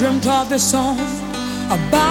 dreamt of this song about